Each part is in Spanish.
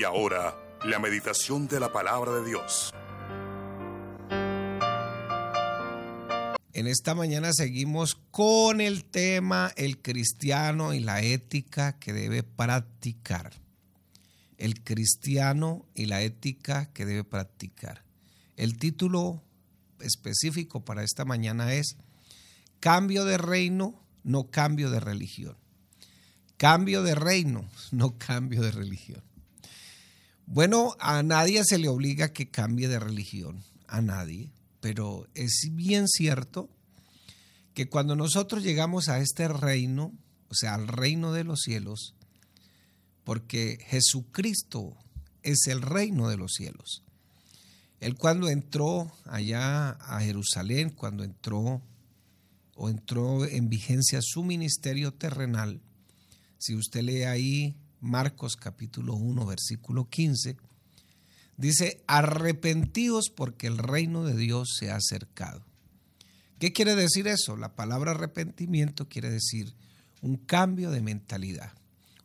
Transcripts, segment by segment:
Y ahora, la meditación de la palabra de Dios. En esta mañana seguimos con el tema el cristiano y la ética que debe practicar. El cristiano y la ética que debe practicar. El título específico para esta mañana es Cambio de reino, no cambio de religión. Cambio de reino, no cambio de religión. Bueno, a nadie se le obliga que cambie de religión, a nadie, pero es bien cierto que cuando nosotros llegamos a este reino, o sea, al reino de los cielos, porque Jesucristo es el reino de los cielos. Él cuando entró allá a Jerusalén, cuando entró o entró en vigencia su ministerio terrenal, si usted lee ahí Marcos capítulo 1, versículo 15, dice, arrepentidos porque el reino de Dios se ha acercado. ¿Qué quiere decir eso? La palabra arrepentimiento quiere decir un cambio de mentalidad.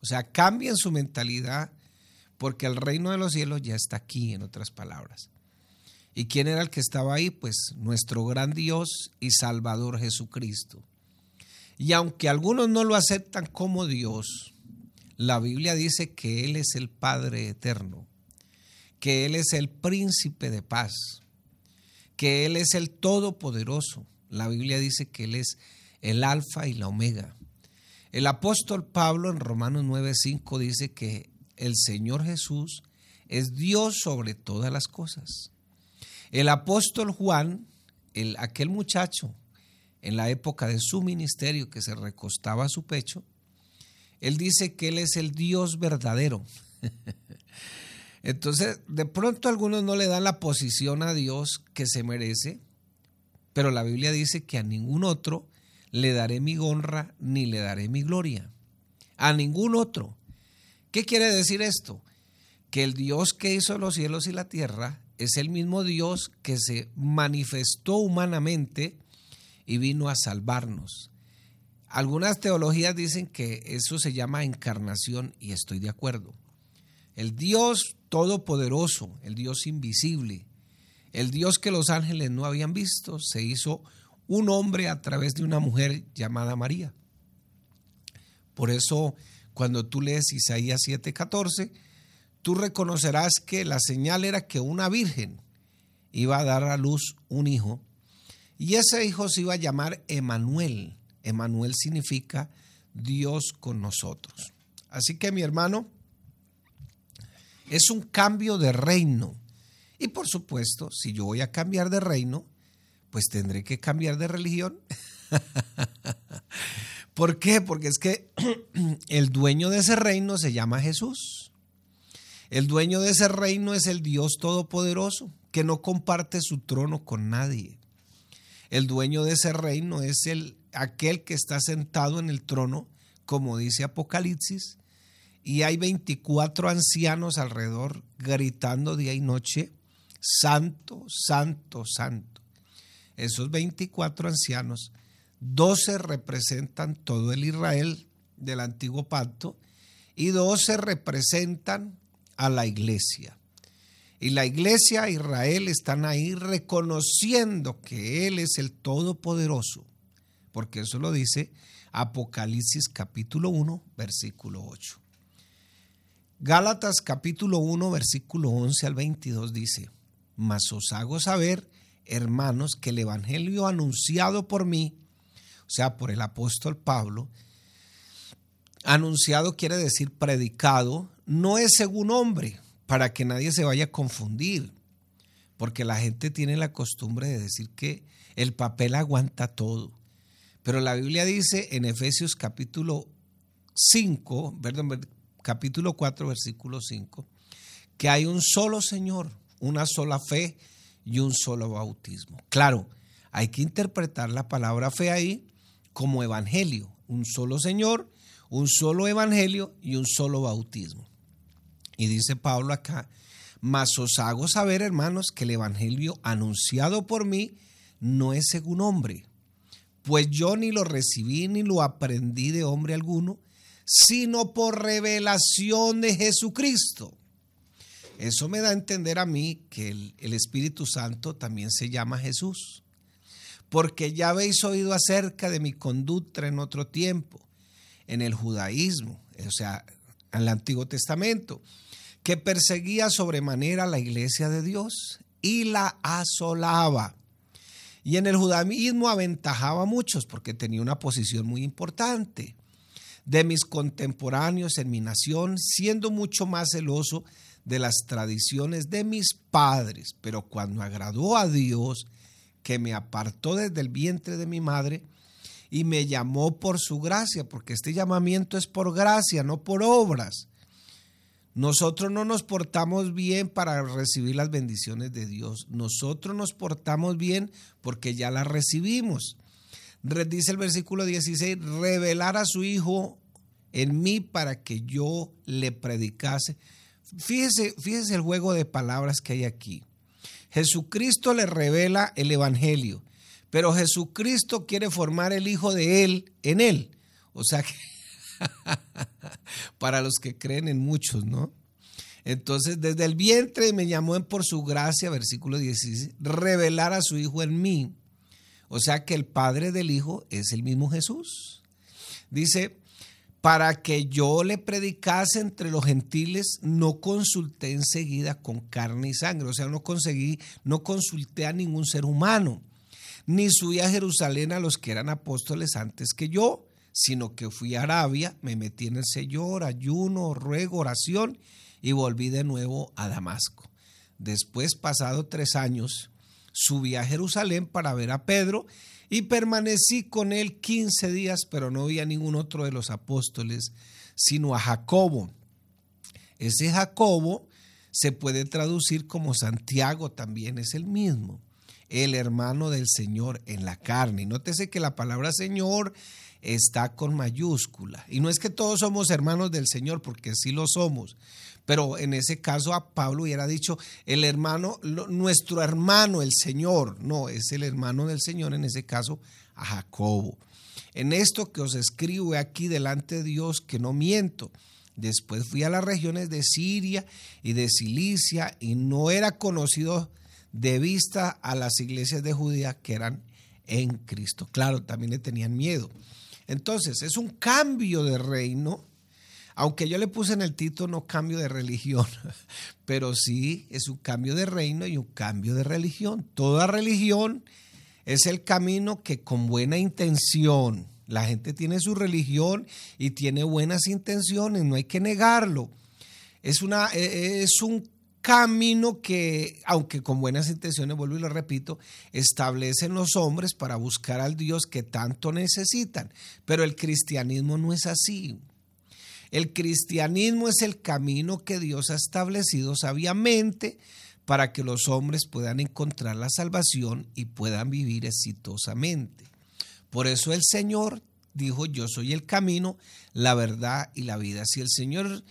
O sea, cambien su mentalidad porque el reino de los cielos ya está aquí, en otras palabras. ¿Y quién era el que estaba ahí? Pues nuestro gran Dios y Salvador Jesucristo. Y aunque algunos no lo aceptan como Dios, la Biblia dice que Él es el Padre eterno, que Él es el príncipe de paz, que Él es el todopoderoso. La Biblia dice que Él es el alfa y la omega. El apóstol Pablo en Romanos 9:5 dice que el Señor Jesús es Dios sobre todas las cosas. El apóstol Juan, el, aquel muchacho en la época de su ministerio que se recostaba a su pecho, él dice que él es el Dios verdadero. Entonces, de pronto algunos no le dan la posición a Dios que se merece, pero la Biblia dice que a ningún otro le daré mi honra ni le daré mi gloria. A ningún otro. ¿Qué quiere decir esto? Que el Dios que hizo los cielos y la tierra es el mismo Dios que se manifestó humanamente y vino a salvarnos. Algunas teologías dicen que eso se llama encarnación y estoy de acuerdo. El Dios todopoderoso, el Dios invisible, el Dios que los ángeles no habían visto, se hizo un hombre a través de una mujer llamada María. Por eso, cuando tú lees Isaías 7:14, tú reconocerás que la señal era que una virgen iba a dar a luz un hijo y ese hijo se iba a llamar Emanuel. Emanuel significa Dios con nosotros. Así que mi hermano, es un cambio de reino. Y por supuesto, si yo voy a cambiar de reino, pues tendré que cambiar de religión. ¿Por qué? Porque es que el dueño de ese reino se llama Jesús. El dueño de ese reino es el Dios Todopoderoso, que no comparte su trono con nadie. El dueño de ese reino es el, aquel que está sentado en el trono, como dice Apocalipsis, y hay 24 ancianos alrededor gritando día y noche, Santo, Santo, Santo. Esos 24 ancianos, 12 representan todo el Israel del antiguo pacto y 12 representan a la iglesia. Y la iglesia, Israel, están ahí reconociendo que Él es el Todopoderoso, porque eso lo dice Apocalipsis capítulo 1, versículo 8. Gálatas capítulo 1, versículo 11 al 22 dice, mas os hago saber, hermanos, que el Evangelio anunciado por mí, o sea, por el apóstol Pablo, anunciado quiere decir predicado, no es según hombre, para que nadie se vaya a confundir, porque la gente tiene la costumbre de decir que el papel aguanta todo. Pero la Biblia dice en Efesios capítulo 5, perdón, capítulo 4, versículo 5, que hay un solo Señor, una sola fe y un solo bautismo. Claro, hay que interpretar la palabra fe ahí como evangelio, un solo Señor, un solo evangelio y un solo bautismo. Y dice Pablo acá, mas os hago saber, hermanos, que el Evangelio anunciado por mí no es según hombre, pues yo ni lo recibí ni lo aprendí de hombre alguno, sino por revelación de Jesucristo. Eso me da a entender a mí que el, Espíritu Santo también se llama Jesús. Porque ya habéis oído acerca de mi conducta en otro tiempo, en el judaísmo, o sea, en el Antiguo Testamento, que perseguía sobremanera la iglesia de Dios y la asolaba. Y en el judaísmo aventajaba a muchos porque tenía una posición muy importante de mis contemporáneos en mi nación, siendo mucho más celoso de las tradiciones de mis padres. Pero cuando agradó a Dios, que me apartó desde el vientre de mi madre y me llamó por su gracia, porque este llamamiento es por gracia, no por obras. Nosotros no nos portamos bien para recibir las bendiciones de Dios. Nosotros nos portamos bien porque ya las recibimos. Dice el versículo 16, revelar a su Hijo en mí para que yo le predicase. Fíjese, fíjese el juego de palabras que hay aquí. Jesucristo le revela el Evangelio, pero Jesucristo quiere formar el Hijo de Él en Él. O sea que para los que creen en muchos, ¿no? Entonces, desde el vientre me llamó por su gracia, versículo 16, revelar a su Hijo en mí. O sea que el Padre del Hijo es el mismo Jesús. Dice, para que yo le predicase entre los gentiles, no consulté enseguida con carne y sangre. O sea, no conseguí, no consulté a ningún ser humano, ni subí a Jerusalén a los que eran apóstoles antes que yo sino que fui a Arabia, me metí en el Señor, ayuno, ruego, oración y volví de nuevo a Damasco. Después, pasado tres años, subí a Jerusalén para ver a Pedro y permanecí con él quince días, pero no vi a ningún otro de los apóstoles, sino a Jacobo. Ese Jacobo se puede traducir como Santiago, también es el mismo, el hermano del Señor en la carne. Y nótese que la palabra Señor está con mayúscula. Y no es que todos somos hermanos del Señor, porque sí lo somos. Pero en ese caso a Pablo hubiera dicho el hermano, nuestro hermano, el Señor. No, es el hermano del Señor, en ese caso a Jacobo. En esto que os escribo aquí delante de Dios, que no miento. Después fui a las regiones de Siria y de Cilicia y no era conocido de vista a las iglesias de Judía que eran en Cristo. Claro, también le tenían miedo. Entonces, es un cambio de reino, aunque yo le puse en el título no cambio de religión, pero sí es un cambio de reino y un cambio de religión. Toda religión es el camino que con buena intención, la gente tiene su religión y tiene buenas intenciones, no hay que negarlo. Es, una, e, es un camino que, aunque con buenas intenciones, vuelvo y lo repito, establecen los hombres para buscar al Dios que tanto necesitan. Pero el cristianismo no es así. El cristianismo es el camino que Dios ha establecido sabiamente para que los hombres puedan encontrar la salvación y puedan vivir exitosamente. Por eso el Señor dijo, yo soy el camino, la verdad y la vida. Si el Señor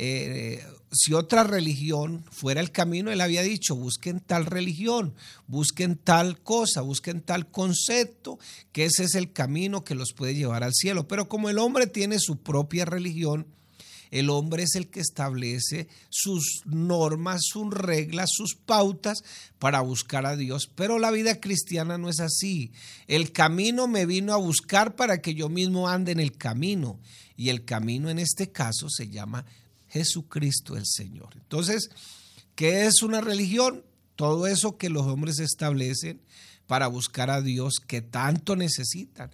eh, si otra religión fuera el camino, él había dicho, busquen tal religión, busquen tal cosa, busquen tal concepto, que ese es el camino que los puede llevar al cielo. Pero como el hombre tiene su propia religión, el hombre es el que establece sus normas, sus reglas, sus pautas para buscar a Dios. Pero la vida cristiana no es así. El camino me vino a buscar para que yo mismo ande en el camino. Y el camino en este caso se llama Jesucristo el Señor. Entonces, ¿qué es una religión? Todo eso que los hombres establecen para buscar a Dios que tanto necesitan.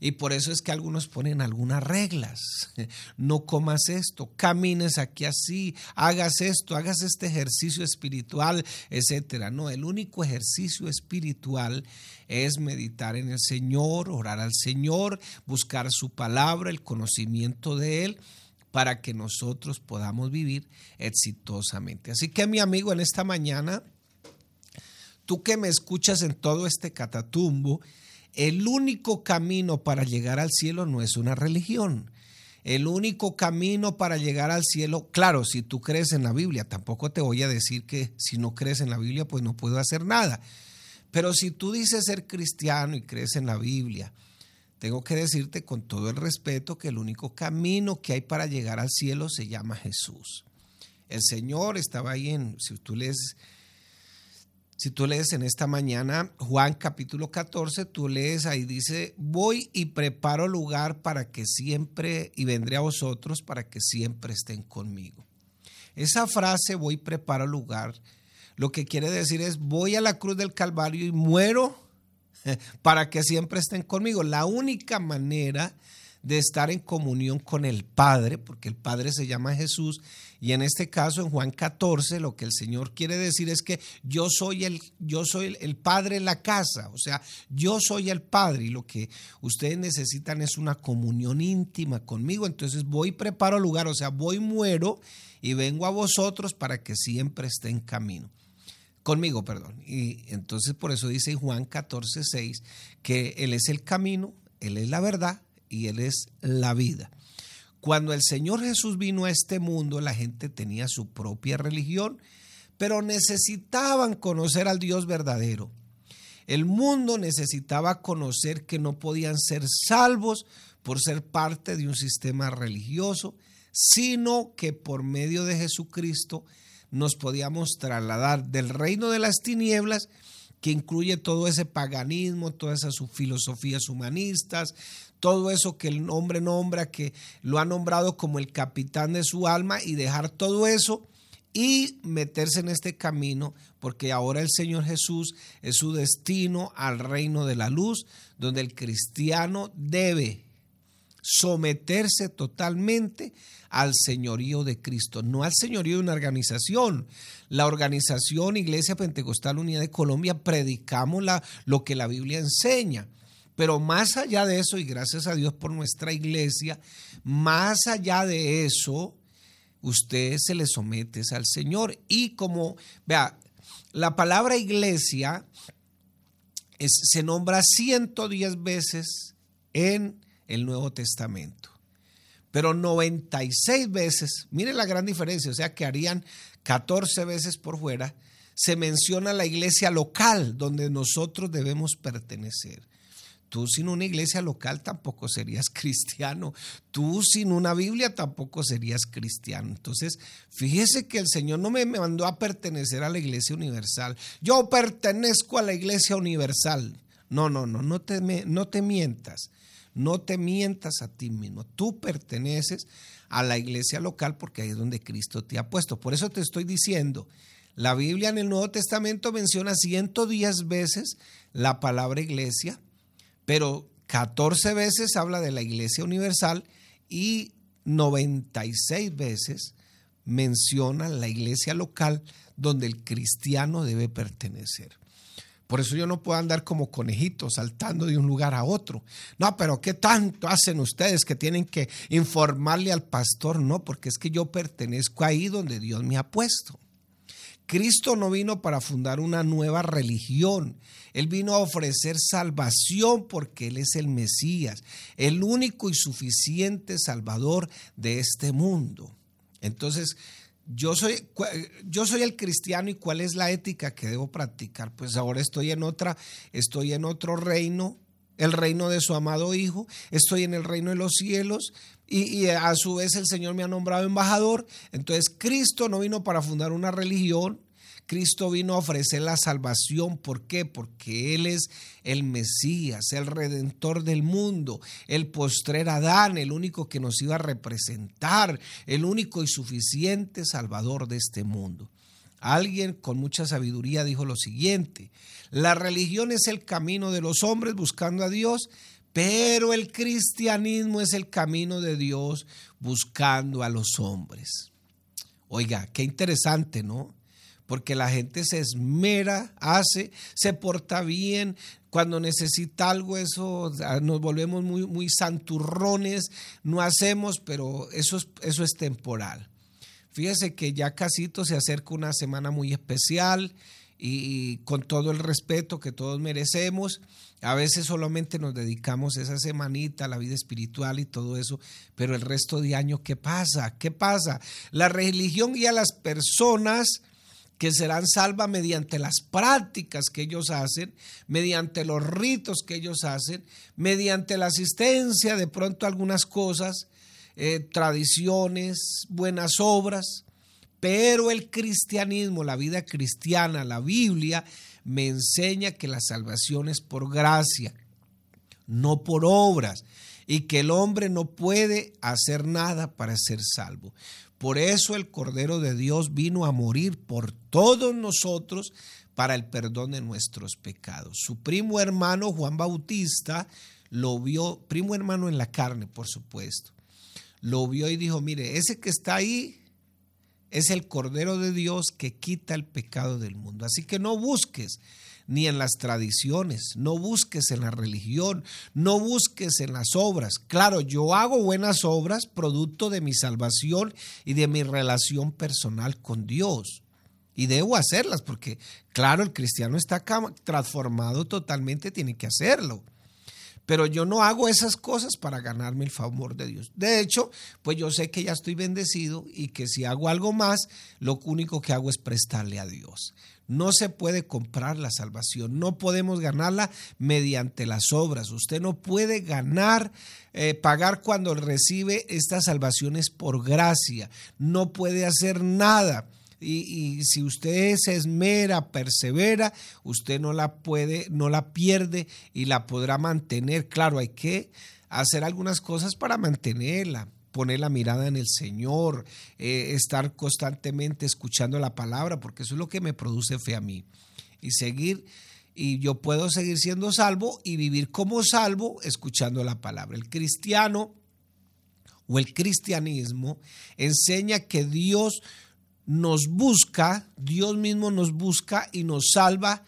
Y por eso es que algunos ponen algunas reglas. No comas esto, camines aquí así, hagas esto, hagas este ejercicio espiritual, etcétera. No, el único ejercicio espiritual es meditar en el Señor, orar al Señor, buscar su palabra, el conocimiento de Él para que nosotros podamos vivir exitosamente. Así que mi amigo, en esta mañana, tú que me escuchas en todo este catatumbo, el único camino para llegar al cielo no es una religión. El único camino para llegar al cielo, claro, si tú crees en la Biblia, tampoco te voy a decir que si no crees en la Biblia, pues no puedo hacer nada. Pero si tú dices ser cristiano y crees en la Biblia, tengo que decirte con todo el respeto que el único camino que hay para llegar al cielo se llama Jesús. El Señor estaba ahí en, si tú lees, si tú lees en esta mañana Juan capítulo 14, tú lees ahí dice, voy y preparo lugar para que siempre, y vendré a vosotros para que siempre estén conmigo. Esa frase, voy y preparo lugar, lo que quiere decir es, voy a la cruz del Calvario y muero para que siempre estén conmigo. La única manera de estar en comunión con el Padre, porque el Padre se llama Jesús, y en este caso en Juan 14 lo que el Señor quiere decir es que yo soy el yo soy el, Padre en la casa, o sea, yo soy el Padre y lo que ustedes necesitan es una comunión íntima conmigo, entonces voy preparo lugar, o sea, voy muero y vengo a vosotros para que siempre esté en camino conmigo, perdón. Y entonces por eso dice Juan 14, 6, que Él es el camino, Él es la verdad y Él es la vida. Cuando el Señor Jesús vino a este mundo, la gente tenía su propia religión, pero necesitaban conocer al Dios verdadero. El mundo necesitaba conocer que no podían ser salvos por ser parte de un sistema religioso, sino que por medio de Jesucristo nos podíamos trasladar del reino de las tinieblas que incluye todo ese paganismo, todas esas filosofías humanistas, todo eso que el hombre nombra, que lo ha nombrado como el capitán de su alma, y dejar todo eso y meterse en este camino, porque ahora el Señor Jesús es su destino al reino de la luz, donde el cristiano debe someterse totalmente al señorío de Cristo, no al señorío de una organización. La organización Iglesia Pentecostal Unida de Colombia predicamos la, lo que la Biblia enseña. Pero más allá de eso, y gracias a Dios por nuestra iglesia, más allá de eso, usted se le somete al Señor. Y como, vea, la palabra iglesia se nombra 110 veces en el Nuevo Testamento pero 96 veces, mire la gran diferencia, o sea que harían 14 veces por fuera, se menciona la iglesia local donde nosotros debemos pertenecer. Tú sin una iglesia local tampoco serías cristiano. Tú sin una Biblia tampoco serías cristiano. Entonces, fíjese que el Señor no me mandó a pertenecer a la iglesia universal. Yo pertenezco a la iglesia universal. No, no, no, no te, no te mientas. No te mientas a ti mismo. Tú perteneces a la iglesia local porque ahí es donde Cristo te ha puesto. Por eso te estoy diciendo, la Biblia en el Nuevo Testamento menciona 110 veces la palabra iglesia, pero 14 veces habla de la iglesia universal y 96 veces menciona la iglesia local donde el cristiano debe pertenecer. Por eso yo no puedo andar como conejito saltando de un lugar a otro. No, pero ¿qué tanto hacen ustedes que tienen que informarle al pastor? No, porque es que yo pertenezco ahí donde Dios me ha puesto. Cristo no vino para fundar una nueva religión. Él vino a ofrecer salvación porque Él es el Mesías, el único y suficiente Salvador de este mundo. Entonces, yo soy, yo soy el cristiano y cuál es la ética que debo practicar. Pues ahora estoy en otra, estoy en otro reino, el reino de su amado Hijo, estoy en el reino de los cielos y, y, a su vez el Señor me ha nombrado embajador. Entonces Cristo no vino para fundar una religión, Cristo vino a ofrecer la salvación. ¿Por qué? Porque Él es el Mesías, el redentor del mundo, el postrer Adán, el único que nos iba a representar, el único y suficiente Salvador de este mundo. Alguien con mucha sabiduría dijo lo siguiente, la religión es el camino de los hombres buscando a Dios, pero el cristianismo es el camino de Dios buscando a los hombres. Oiga, qué interesante, ¿no? Porque la gente se esmera, hace, se porta bien. Cuando necesita algo, eso nos volvemos muy, muy santurrones, no hacemos, pero eso es, eso es temporal. Fíjese que ya casito se acerca una semana muy especial y, con todo el respeto que todos merecemos, a veces solamente nos dedicamos esa semanita a la vida espiritual y todo eso, pero el resto de año, ¿qué pasa? ¿Qué pasa? La religión guía a las personas que serán salvas mediante las prácticas que ellos hacen, mediante los ritos que ellos hacen, mediante la asistencia de pronto algunas cosas, eh, tradiciones, buenas obras, Pero el cristianismo, la vida cristiana, la Biblia, me enseña que la salvación es por gracia, no por obras, y que el hombre no puede hacer nada para ser salvo. Por eso el Cordero de Dios vino a morir por todos nosotros para el perdón de nuestros pecados. Su primo hermano Juan Bautista lo vio, primo hermano en la carne, por supuesto, lo vio y dijo, mire, ese que está ahí es el Cordero de Dios que quita el pecado del mundo. Así que no busques ni en las tradiciones, no busques en la religión, no busques en las obras. Claro, yo hago buenas obras producto de mi salvación y de mi relación personal con Dios. Y debo hacerlas porque, claro, el cristiano está transformado totalmente, tiene que hacerlo. Pero yo no hago esas cosas para ganarme el favor de Dios. De hecho, pues yo sé que ya estoy bendecido y que si hago algo más, lo único que hago es prestarle a Dios. No se puede comprar la salvación, no podemos ganarla mediante las obras. Usted no puede ganar, eh, pagar cuando recibe estas salvaciones por gracia. No puede hacer nada y, si usted se esmera, persevera, usted no la puede, no la pierde y la podrá mantener. Claro, hay que hacer algunas cosas para mantenerla poner la mirada en el Señor, eh, estar constantemente escuchando la palabra, porque eso es lo que me produce fe a mí. Y seguir, y yo puedo seguir siendo salvo y vivir como salvo escuchando la palabra. El cristiano o el cristianismo enseña que Dios nos busca, Dios mismo nos busca y nos salva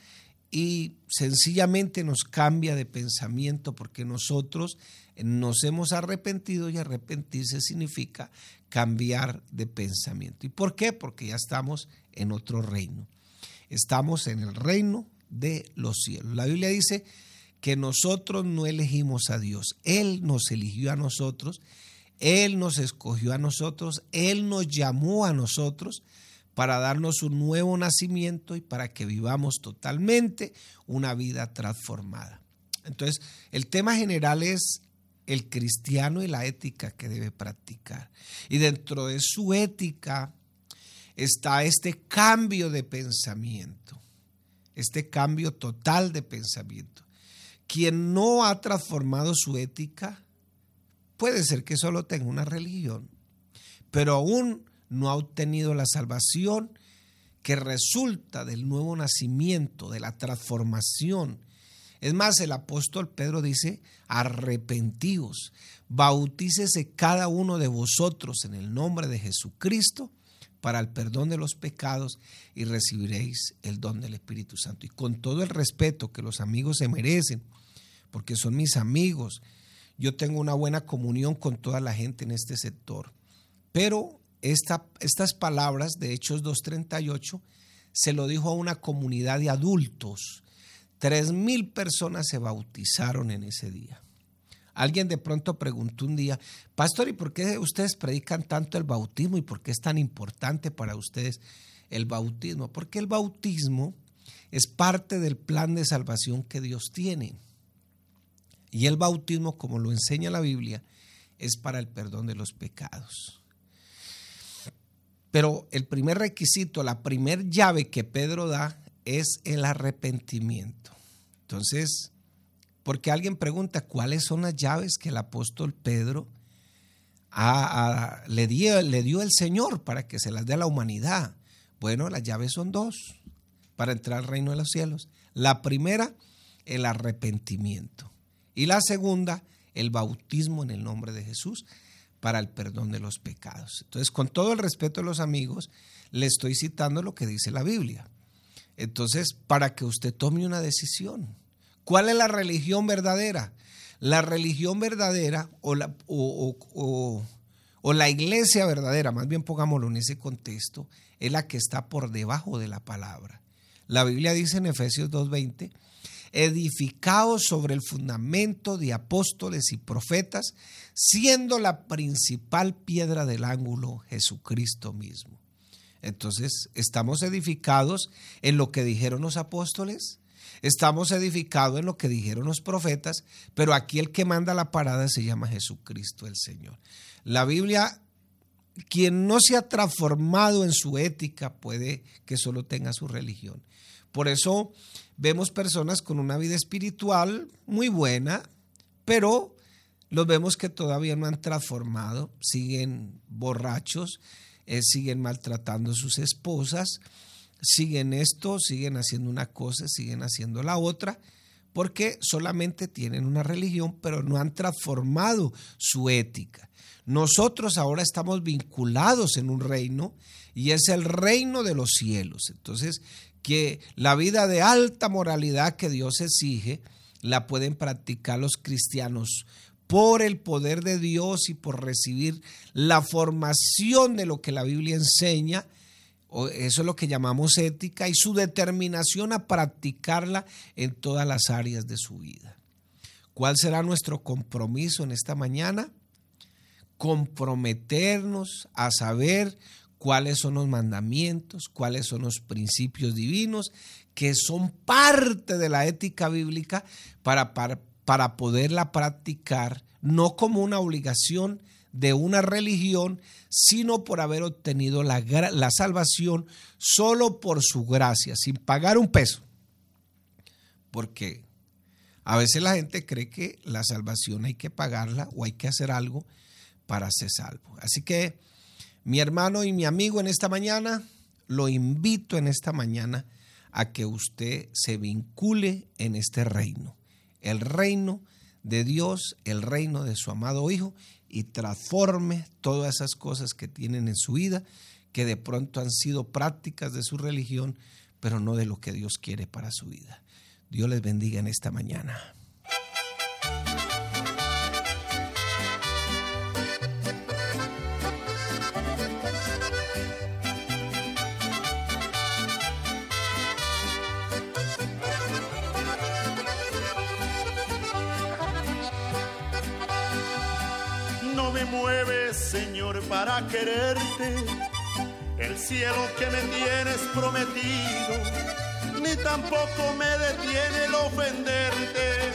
y sencillamente nos cambia de pensamiento porque nosotros nos hemos arrepentido y arrepentirse significa cambiar de pensamiento. ¿Y por qué? Porque ya estamos en otro reino. Estamos en el reino de los cielos. La Biblia dice que nosotros no elegimos a Dios, Él nos eligió a nosotros él nos escogió a nosotros, Él nos llamó a nosotros para darnos un nuevo nacimiento y para que vivamos totalmente una vida transformada. Entonces, el tema general es el cristiano y la ética que debe practicar. Y dentro de su ética está este cambio de pensamiento, este cambio total de pensamiento. Quien no ha transformado su ética Puede ser que solo tenga una religión, pero aún no ha obtenido la salvación que resulta del nuevo nacimiento, de la transformación. Es más, el apóstol Pedro dice, arrepentíos, bautícese cada uno de vosotros en el nombre de Jesucristo para el perdón de los pecados y recibiréis el don del Espíritu Santo. Y con todo el respeto que los amigos se merecen, porque son mis amigos, yo tengo una buena comunión con toda la gente en este sector. Pero estas palabras de Hechos 2.38 se lo dijo a una comunidad de adultos. Tres mil personas se bautizaron en ese día. Alguien de pronto preguntó un día, Pastor, ¿y por qué ustedes predican tanto el bautismo y por qué es tan importante para ustedes el bautismo? Porque el bautismo es parte del plan de salvación que Dios tiene. Y el bautismo, como lo enseña la Biblia, es para el perdón de los pecados. Pero el primer requisito, la primer llave que Pedro da es el arrepentimiento. Entonces, porque alguien pregunta cuáles son las llaves que el apóstol Pedro le, dio, le dio el Señor para que se las dé a la humanidad. Bueno, las llaves son dos para entrar al reino de los cielos. La primera, el arrepentimiento. Y la segunda, el bautismo en el nombre de Jesús para el perdón de los pecados. Entonces, con todo el respeto de los amigos, le estoy citando lo que dice la Biblia. Entonces, para que usted tome una decisión. ¿Cuál es la religión verdadera? La religión verdadera o la, o, o la iglesia verdadera, más bien pongámoslo en ese contexto, es la que está por debajo de la palabra. La Biblia dice en Efesios 2.20 edificados sobre el fundamento de apóstoles y profetas, siendo la principal piedra del ángulo Jesucristo mismo. Entonces, estamos edificados en lo que dijeron los apóstoles, estamos edificados en lo que dijeron los profetas, pero aquí el que manda la parada se llama Jesucristo el Señor. La Biblia quien no se ha transformado en su ética puede que solo tenga su religión. Por eso vemos personas con una vida espiritual muy buena, pero los vemos que todavía no han transformado, siguen borrachos, eh, siguen maltratando a sus esposas, siguen esto, siguen haciendo una cosa, siguen haciendo la otra, porque solamente tienen una religión, pero no han transformado su ética. Nosotros ahora estamos vinculados en un reino y es el reino de los cielos. Entonces, que la vida de alta moralidad que Dios exige, la pueden practicar los cristianos por el poder de Dios y por recibir la formación de lo que la Biblia enseña, eso es lo que llamamos ética, y su determinación a practicarla en todas las áreas de su vida. ¿Cuál será nuestro compromiso en esta mañana? Comprometernos a saber cuáles son los mandamientos, cuáles son los principios divinos que son parte de la ética bíblica para, para, para poderla practicar, no como una obligación de una religión, sino por haber obtenido la, la salvación solo por su gracia, sin pagar un peso. Porque a veces la gente cree que la salvación hay que pagarla o hay que hacer algo para ser salvo. Así que mi hermano y mi amigo en esta mañana, lo invito en esta mañana a que usted se vincule en este reino el reino de Dios, el reino de su amado Hijo, y transforme todas esas cosas que tienen en su vida, que de pronto han sido prácticas de su religión, pero no de lo que Dios quiere para su vida. Dios les bendiga en esta mañana. Para quererte, el cielo que me tienes prometido, ni tampoco me detiene el ofenderte,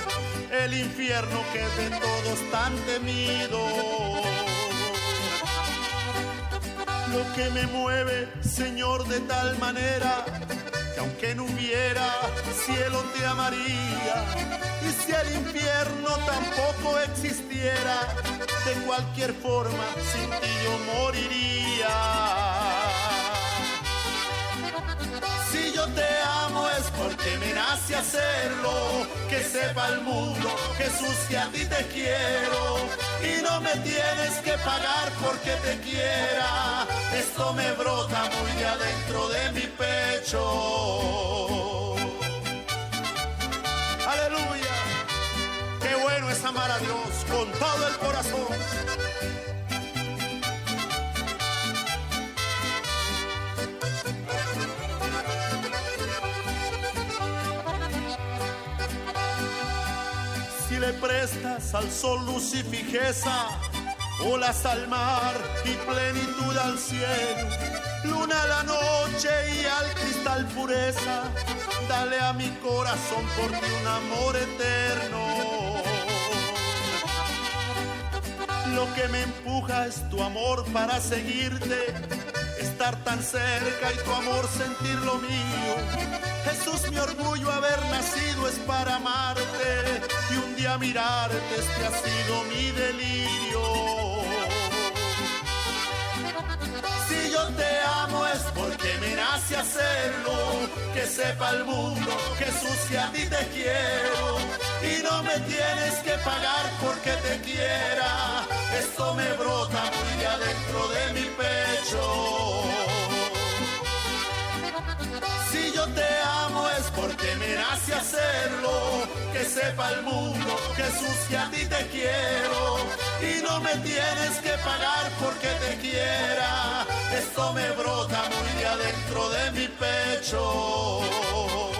el infierno que de todos tan temido. Lo que me mueve, Señor, de tal manera que aunque no hubiera cielo te amaría. Y si el infierno tampoco existiera, de cualquier forma sin ti yo moriría. Si yo te amo es porque me nace hacerlo, que sepa el mundo, Jesús, que a ti te quiero y no me tienes que pagar porque te quiera. Esto me brota muy adentro de mi pecho. Aleluya. Qué bueno es amar a Dios con todo el corazón. Si le prestas al sol luz y fijeza, olas al mar y plenitud al cielo, luna a la noche y al cristal pureza, dale a mi corazón por ti un amor eterno. Lo que me empuja es tu amor para seguirte, estar tan cerca y tu amor sentir lo mío. Jesús, mi orgullo haber nacido es para amarte y un día mirarte este ha sido mi delirio. Si yo te amo es porque me nace hacerlo, que sepa el mundo, Jesús, que a ti te quiero y no me tienes que pagar porque te quiera. Esto me brota muy adentro de mi pecho. Si yo te amo es porque me nace hacerlo, que sepa el mundo, Jesús, que a ti te quiero y no me tienes que pagar porque te quiera. Esto me brota muy de adentro de mi pecho.